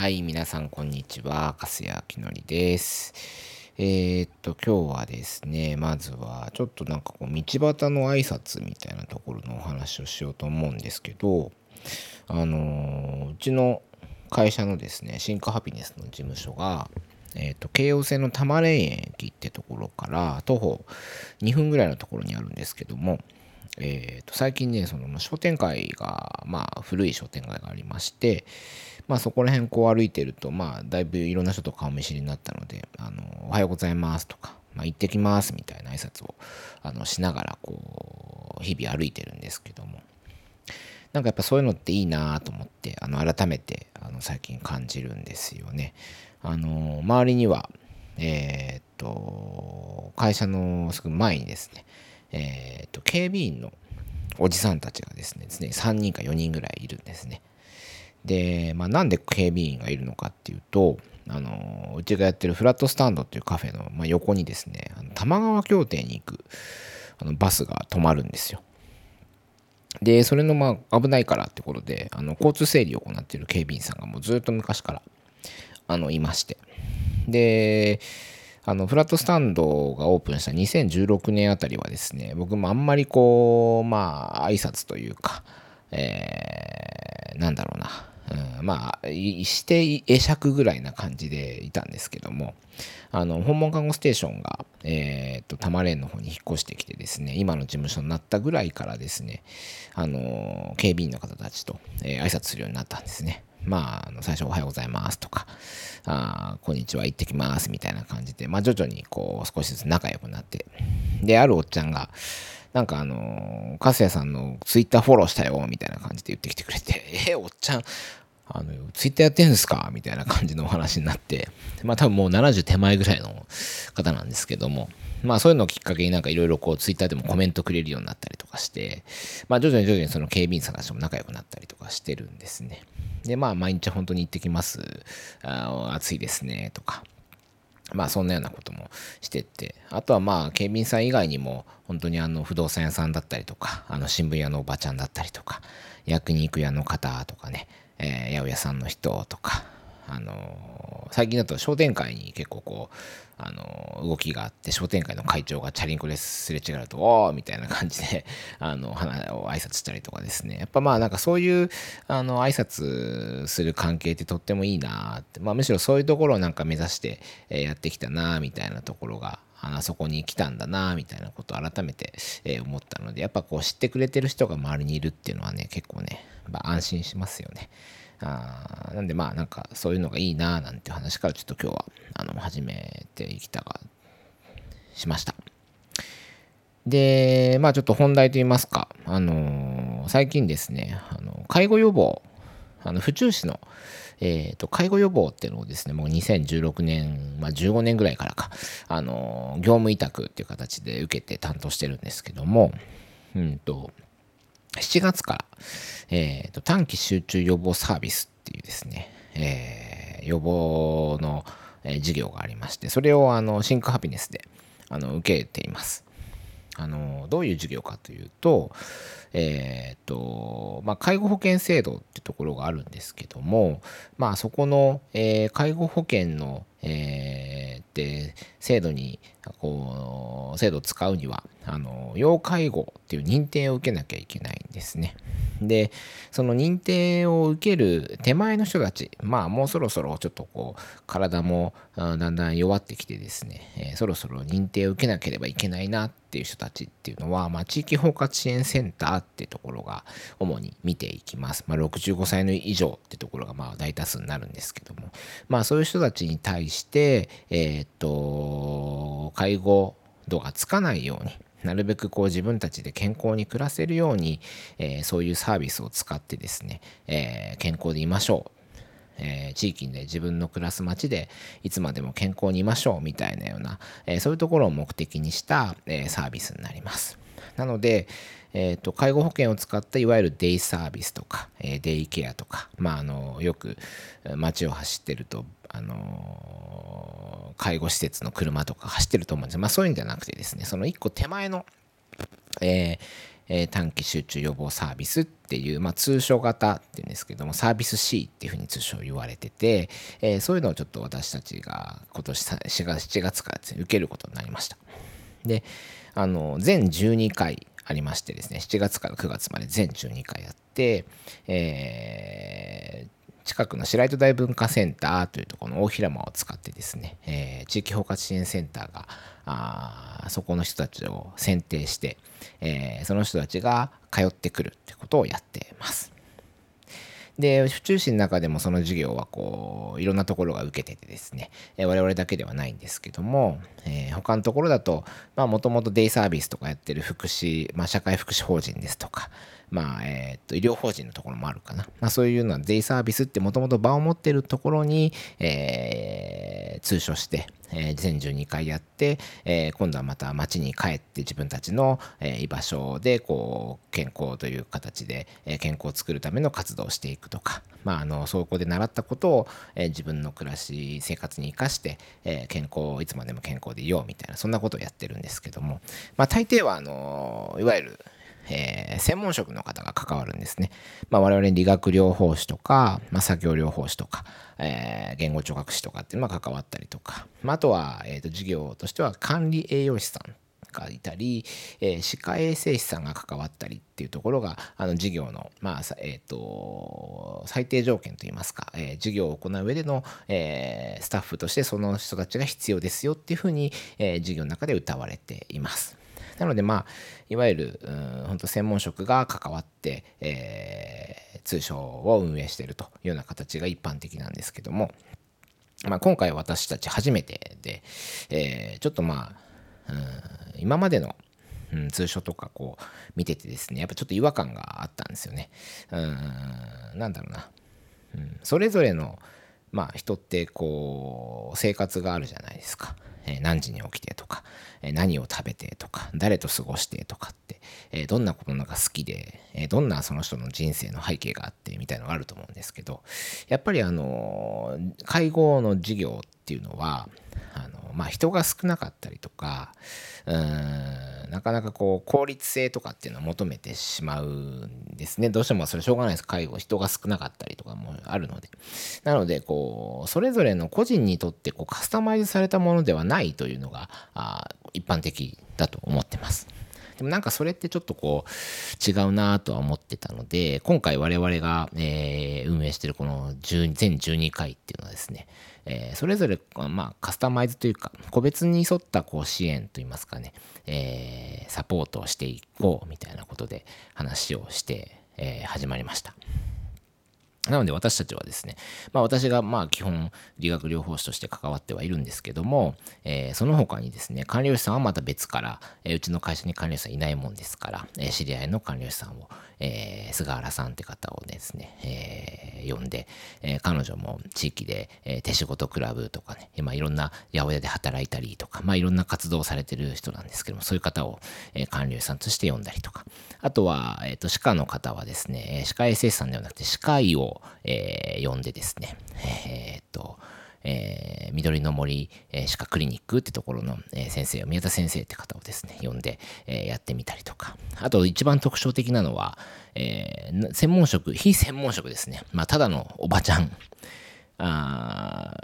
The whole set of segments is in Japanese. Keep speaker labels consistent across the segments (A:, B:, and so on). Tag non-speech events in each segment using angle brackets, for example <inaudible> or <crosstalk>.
A: はい、皆さんこんにちは。粕谷きのりです。えー、っと、今日はですね、まずはちょっとなんかこう、道端の挨拶みたいなところのお話をしようと思うんですけど、あのー、うちの会社のですね、シンクハピネスの事務所が、えーと、京王線の多摩霊園駅ってところから徒歩2分ぐらいのところにあるんですけども、えーと、最近ねその商店街が、まあ、古い商店街がありまして、まあ、そこら辺こう歩いてると、まあ、だいぶいろんな人と顔見知りになったので「あのおはようございます」とか「まあ、行ってきます」みたいな挨拶をあのしながらこう日々歩いてるんですけどもなんかやっぱそういうのっていいなと思ってあの改めてあの最近感じるんですよね。あの周りにはえー、っと会社のすぐ前にですねえー、っと警備員のおじさんたちがですね常に3人か4人ぐらいいるんですね。で、まあ、なんで警備員がいるのかっていうとあのうちがやってるフラットスタンドっていうカフェの、まあ、横にですねあの玉川協定に行くあのバスが止まるんですよ。で、それのまあ危ないからってことで、あの交通整理を行っている警備員さんがもうずっと昔からあのいまして。で、あのフラットスタンドがオープンした2016年あたりはですね、僕もあんまりこう、まあ挨拶というか、えー、なんだろうな、うん、まあ、して会釈ぐらいな感じでいたんですけども、あの、訪問看護ステーションが、えー、っと、多摩連の方に引っ越してきてですね、今の事務所になったぐらいからですね、あの、警備員の方たちと、えー、挨拶するようになったんですね。まあ、あの最初おはようございますとか、あこんにちは、行ってきますみたいな感じで、まあ徐々にこう少しずつ仲良くなって、で、あるおっちゃんが、なんかあの、かすやさんのツイッターフォローしたよ、みたいな感じで言ってきてくれて、えおっちゃん、あの、ツイッターやってんですか？みたいな感じのお話になって、まあ多分もう70手前ぐらいの方なんですけども、まあそういうのをきっかけになんかいろいろこうツイッターでもコメントくれるようになったりとかして、まあ徐々に徐々にその警備員さんたちも仲良くなったりとかしてるんですね。で、まあ毎日本当に行ってきます。あ暑いですね、とか。まあそんなようなこともしてって、あとはまあ警備員さん以外にも本当にあの不動産屋さんだったりとか、あの新聞屋のおばちゃんだったりとか、焼肉屋の方とかね、えー、八百屋さんの人とか、あの最近だと商店会に結構こう、あの動きがあって商店会の会長がチャリンコですれ違うと「おー!」みたいな感じで <laughs> あの花を挨拶したりとかですねやっぱまあなんかそういうあの挨拶する関係ってとってもいいなって、まあ、むしろそういうところをなんか目指してやってきたなみたいなところがあそこに来たんだなみたいなことを改めて、え思ったのでやっぱこう知ってくれてる人が周りにいるっていうのはね結構ね、まあ、安心しますよね。あなんでまあなんかそういうのがいいななんて話からちょっと今日はあの始めていきたがしました。で、まあちょっと本題といいますか、あのー、最近ですね、あの介護予防、あの府中市の、えーと、介護予防っていうのをですね、もう2016年、まあ、15年ぐらいからか、あの業務委託っていう形で受けて担当してるんですけども、うんと、7月から、えーと、短期集中予防サービスっていうですね、えー、予防の、えー、授業がありまして、それをあのシンクハピネスであの受けています。あのどういう授業かというと、えーとまあ、介護保険制度ってところがあるんですけども、まあ、そこの、えー、介護保険の、えー、で制度にこう制度を使うにはあの要介護っていう認定を受けなきゃいけないんですね。でその認定を受ける手前の人たちまあもうそろそろちょっとこう体もだんだん弱ってきてですね、えー、そろそろ認定を受けなければいけないなっていう人たちっていうのは、まあ、地域包括支援センターっていうところが主に見ていきます。まあ、65歳の以上ってところがまあ大多数になるんですけどもまあそういう人たちに対してえー、っと介護度がつかないようになるべくこう自分たちで健康に暮らせるように、えー、そういうサービスを使ってですね、えー、健康でいましょう。えー、地域で自分の暮らす街でいつまでも健康にいましょうみたいなような、えそういうところを目的にした、えサービスになります。なので、えーと、介護保険を使ったいわゆるデイサービスとか、えー、デイケアとか、まあ、あのよく街を走ってると、あの介護施設の車とか走ってると思うんですまあ、そういうんじゃなくてですねその1個手前のええー、短期集中予防サービスっていう、まあ、通称型っていうんですけどもサービス C っていうふうに通称言われてて、えー、そういうのをちょっと私たちが今年4月 ,7 月から、ね、受けることになりました。であの全12回ありましてですね7月から9月まで全12回やって、えー、近くの白糸大文化センターというところの大平間を使ってですね、えー、地域包括支援センターがあそこの人たちを選定して、えー、その人たちが通ってくるってことをやってます。で、府中市の中でもその授業はこう、いろんなところが受けててですね、え、我々だけではないんですけども、えー、他のところだと、もともとデイサービスとかやってる福祉、まあ社会福祉法人ですとか、まあ、えっ、と、医療法人のところもあるかな。まあそういうのはデイサービスってもともと場を持ってるところに、えー、通所して、えー、全12回やって、えー、今度はまた町に帰って自分たちの、えー、居場所でこう健康という形で、えー、健康を作るための活動をしていくとか、まあ、あのそこで習ったことを、えー、自分の暮らし生活に生かして、えー、健康いつまでも健康でいようみたいなそんなことをやってるんですけども、まあ、大抵はあのいわゆるえー、専門職の方が関わるんですね。まあ、我々理学療法士とか、まあ、作業療法士とか、えー、言語聴覚士とかっていうのが関わったりとか、まあ、あとは、えーと、授業としては管理栄養士さんがいたり、えー、歯科衛生士さんが関わったりっていうところがあの授業の、まあえーと、最低条件といいますか、えー、授業を行う上での、えー、スタッフとしてその人たちが必要ですよっていうふうに、えー、授業の中で謳われています。なので、まあ、いわゆる、本当専門職が関わって、えー、通称を運営しているというような形が一般的なんですけども、まあ、今回私たち初めてで、えー、ちょっとまあ、今までの、うん、通所とかこう見ててですねやっぱちょっと違和感があったんですよね。うんなんだろうな、うん、それぞれのまあ人ってこう生活があるじゃないですか。え、何時に起きてとか、え、何を食べてとか、誰と過ごしてとかって、え、どんなことのが好きで、えどんなその人の人生の背景があってみたいのがあると思うんですけど、やっぱりあの介護の授業ってっていうのは、あのまあ、人が少なかったりとか、うんなかなかこう効率性とかっていうのを求めてしまうんですね。どうしてもそれしょうがないです。介護、人が少なかったりとかもあるので。なので、こう、それぞれの個人にとってこうカスタマイズされたものではないというのがあ一般的だと思ってます。でもなんかそれってちょっとこう違うなとは思ってたので、今回我々が、え、運営してるこの全12回っていうのはですね、え、それぞれ、まあ、カスタマイズというか、個別に沿ったこう支援といいますかね、え、サポートをしていこうみたいなことで話をして、え、始まりました。なので私たちはですね、まあ私がまあ基本理学療法士として関わってはいるんですけども、えー、その他にですね、管理士さんはまた別から、えー、うちの会社に管理栄養士さんいないもんですから、えー、知り合いの管理士さんを、え、菅原さんって方をですね、えー、呼んで、えー、彼女も地域で、えー、手仕事クラブとかね、今いろんな八百屋で働いたりとか、まあいろんな活動をされてる人なんですけども、そういう方を、えー、管理さんとして呼んだりとか、あとは、えっ、ー、と、歯科の方はですね、歯科衛生士さんではなくて歯科医を、えー、呼んでですね、えー、っと、えー、緑の森、えー、歯科クリニックってところの、えー、先生を、宮田先生って方をですね、呼んで、えー、やってみたりとか。あと一番特徴的なのは、えー、専門職、非専門職ですね。まあ、ただのおばちゃん。あ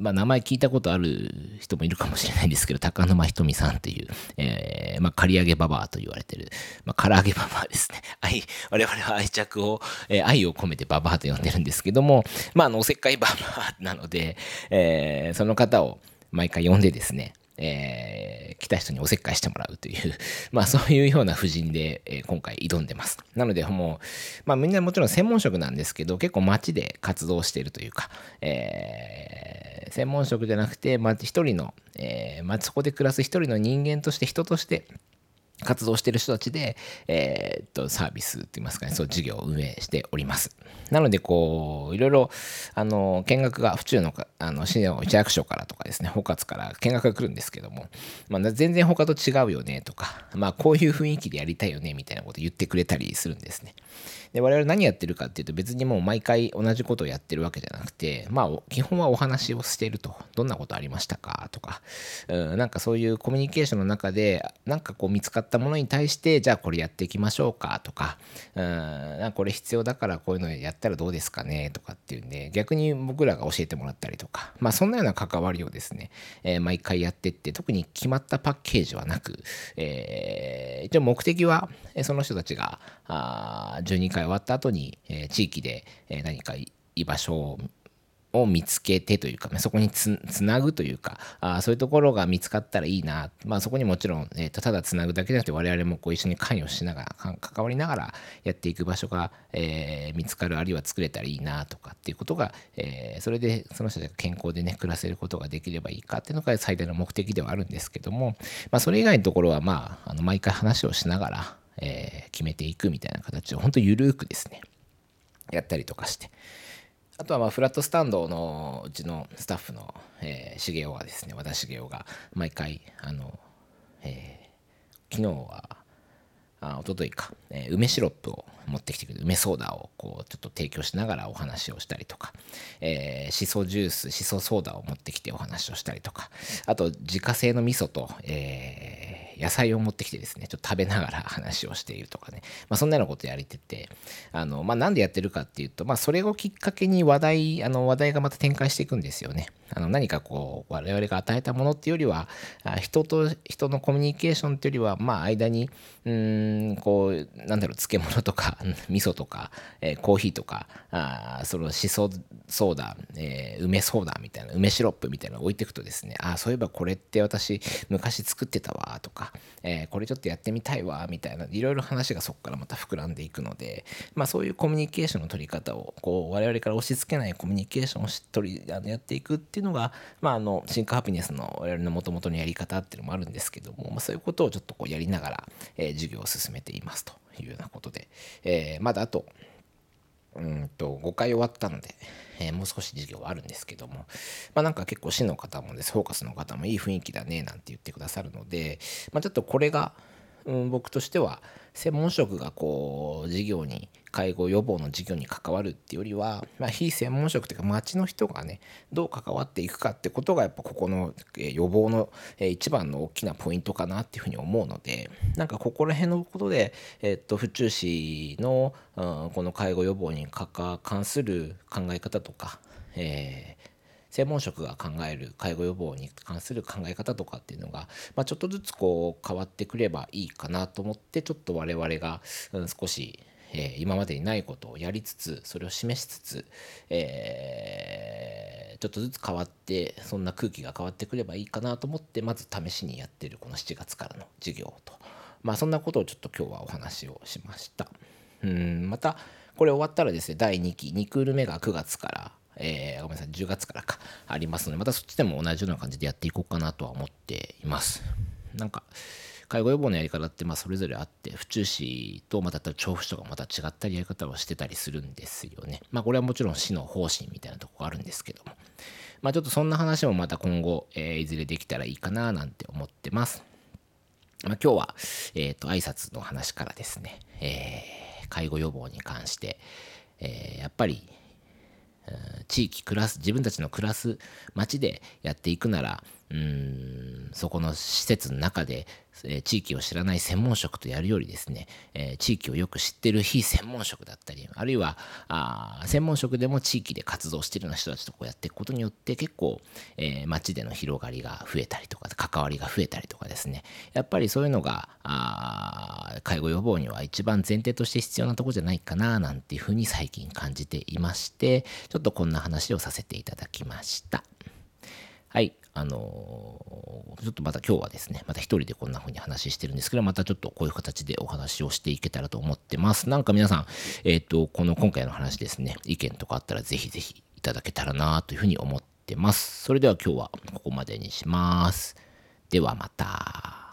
A: まあ、名前聞いたことある人もいるかもしれないんですけど、高沼ひとみさんという、えー、まあ、刈り上げババアと言われてる、まあ、唐揚げババアですね。<laughs> 愛、我々は愛着を、えー、愛を込めてババアと呼んでるんですけども、まあ、あの、おせっかいババアなので、えー、その方を毎回呼んでですね、えー、来た人におせっかいしてもらうという、<laughs> まあそういうような布陣で、えー、今回挑んでます。なのでもう、まあみんなもちろん専門職なんですけど、結構街で活動しているというか、えー、専門職じゃなくて、まあ一人の、えー、まあそこで暮らす一人の人間として人として、活動してる人たちで、えー、っと、サービスって言いますかね、そう、事業を運営しております。なので、こう、いろいろ、あの、見学が、府中の、あの、市の市役所からとかですね、包括から見学が来るんですけども、まあ、全然他と違うよねとか、まあ、こういう雰囲気でやりたいよねみたいなこと言ってくれたりするんですね。で、我々何やってるかっていうと別にもう毎回同じことをやってるわけじゃなくて、まあ基本はお話をしていると。どんなことありましたかとか、うん、なんかそういうコミュニケーションの中で、なんかこう見つかったものに対してじゃあこれやっていきましょうかとか。うんなんかこれ必要だからこういうのやったらどうですかね？とかっていうんで逆に僕らが教えてもらったりとか。まあそんなような関わりをですね、えー、毎回やってって特に決まったパッケージはなく、えー、一応目的はその人たちがあ12回終わった後に、えー、地域でえ何か居場所をを見つけてというか、ね、そこにつなぐというかあそういうところが見つかったらいいな、まあ、そこにもちろん、えーと、ただつなぐだけじゃなくて我々もこう一緒に関与しながら関わりながらやっていく場所が、えー、見つかるあるいは作れたらいいなとかっていうことが、えー、それでその人たちが健康でね暮らせることができればいいかっていうのが最大の目的ではあるんですけども、まあ、それ以外のところはまああの毎回話をしながら、えー、決めていくみたいな形を本当ゆるくですねやったりとかして。あとはまあフラットスタンドのうちのスタッフの、えー、茂雄はですね和田茂雄が毎回あの、えー、昨日はあ一昨日か、えー、梅シロップを持ってきてくれる梅ソーダをこうちょっと提供しながらお話をしたりとか、えー、しそジュースしそソーダを持ってきてお話をしたりとかあと自家製の味噌と、えー野菜を持ってきてですね、ちょっと食べながら話をしているとかね、まあ、そんなようなことやりてて、あの、まあ、なんでやってるかっていうと、まあ、それをきっかけに話題、あの、話題がまた展開していくんですよね。あの、何かこう、我々が与えたものっていうよりは、人と人のコミュニケーションっていうよりは、まあ、間に、うん、こう、なんだろう、漬物とか、<laughs> 味噌とか、えー、コーヒーとか、あそのしそソーダ、えー、梅ソーダみたいな、梅シロップみたいなの置いていくとですね、あ、そういえばこれって私昔作ってたわとか、えー、これちょっとやってみたいわみたいないろいろ話がそこからまた膨らんでいくので、まあ、そういうコミュニケーションの取り方をこう我々から押し付けないコミュニケーションをし取りやっていくっていうっていうのが、まあ、あのシンクハピネスの我々のもともとのやり方っていうのもあるんですけども、まあ、そういうことをちょっとこうやりながら、えー、授業を進めていますというようなことで、えー、まだあとうんと5回終わったので、えー、もう少し授業はあるんですけども、まあ、なんか結構市の方もです、フォーカスの方もいい雰囲気だねなんて言ってくださるので、まあ、ちょっとこれが、うん、僕としては専門職がこう事業に介護予防の事業に関わるっていうよりは、まあ、非専門職というか町の人がねどう関わっていくかってことがやっぱここの予防の一番の大きなポイントかなっていうふうに思うのでなんかここら辺のことで、えっと、府中市の、うん、この介護予防に関する考え方とか、えー専門職が考える介護予防に関する考え方とかっていうのが、まあ、ちょっとずつこう変わってくればいいかなと思ってちょっと我々が、少しえー、今までにないことをやりつつそれを示しつつ、えー、ちょっとずつ変わってそんな空気が変わってくればいいかなと思ってまず試しにやってるこの7月からの授業とまあそんなことをちょっと今日はお話をしましたうんまたこれ終わったらですね第2期2クール目が9月からえー、ごめんなさい、10月からか、ありますので、またそっちでも同じような感じでやっていこうかなとは思っています。なんか、介護予防のやり方ってまあそれぞれあって府中市とまた調布市とかまた違ったりやり方をしてたりするんですよね。まあこれはもちろん市の方針みたいなとこがあるんですけどもまあちょっとそんな話もまた今後、えー、いずれできたらいいかななんて思ってます。まあ、今日は、えっ、ー、と挨拶の話からですね、えー、介護予防に関して、えー、やっぱり地域暮らす自分たちの暮らす街でやっていくならうんそこの施設の中で、えー、地域を知らない専門職とやるよりですね、えー、地域をよく知ってる非専門職だったりあるいはあ専門職でも地域で活動してるような人たちとこうやっていくことによって結構、えー、街での広がりが増えたりとか関わりが増えたりとかですねやっぱりそういうのがあ介護予防には一番前提として必要なとこじゃないかななんていうふうに最近感じていましてちょっとこんな話をさせていただきました。はい。あの、ちょっとまた今日はですね、また一人でこんな風に話してるんですけど、またちょっとこういう形でお話をしていけたらと思ってます。なんか皆さん、えっ、ー、と、この今回の話ですね、意見とかあったらぜひぜひいただけたらなというふうに思ってます。それでは今日はここまでにします。ではまた。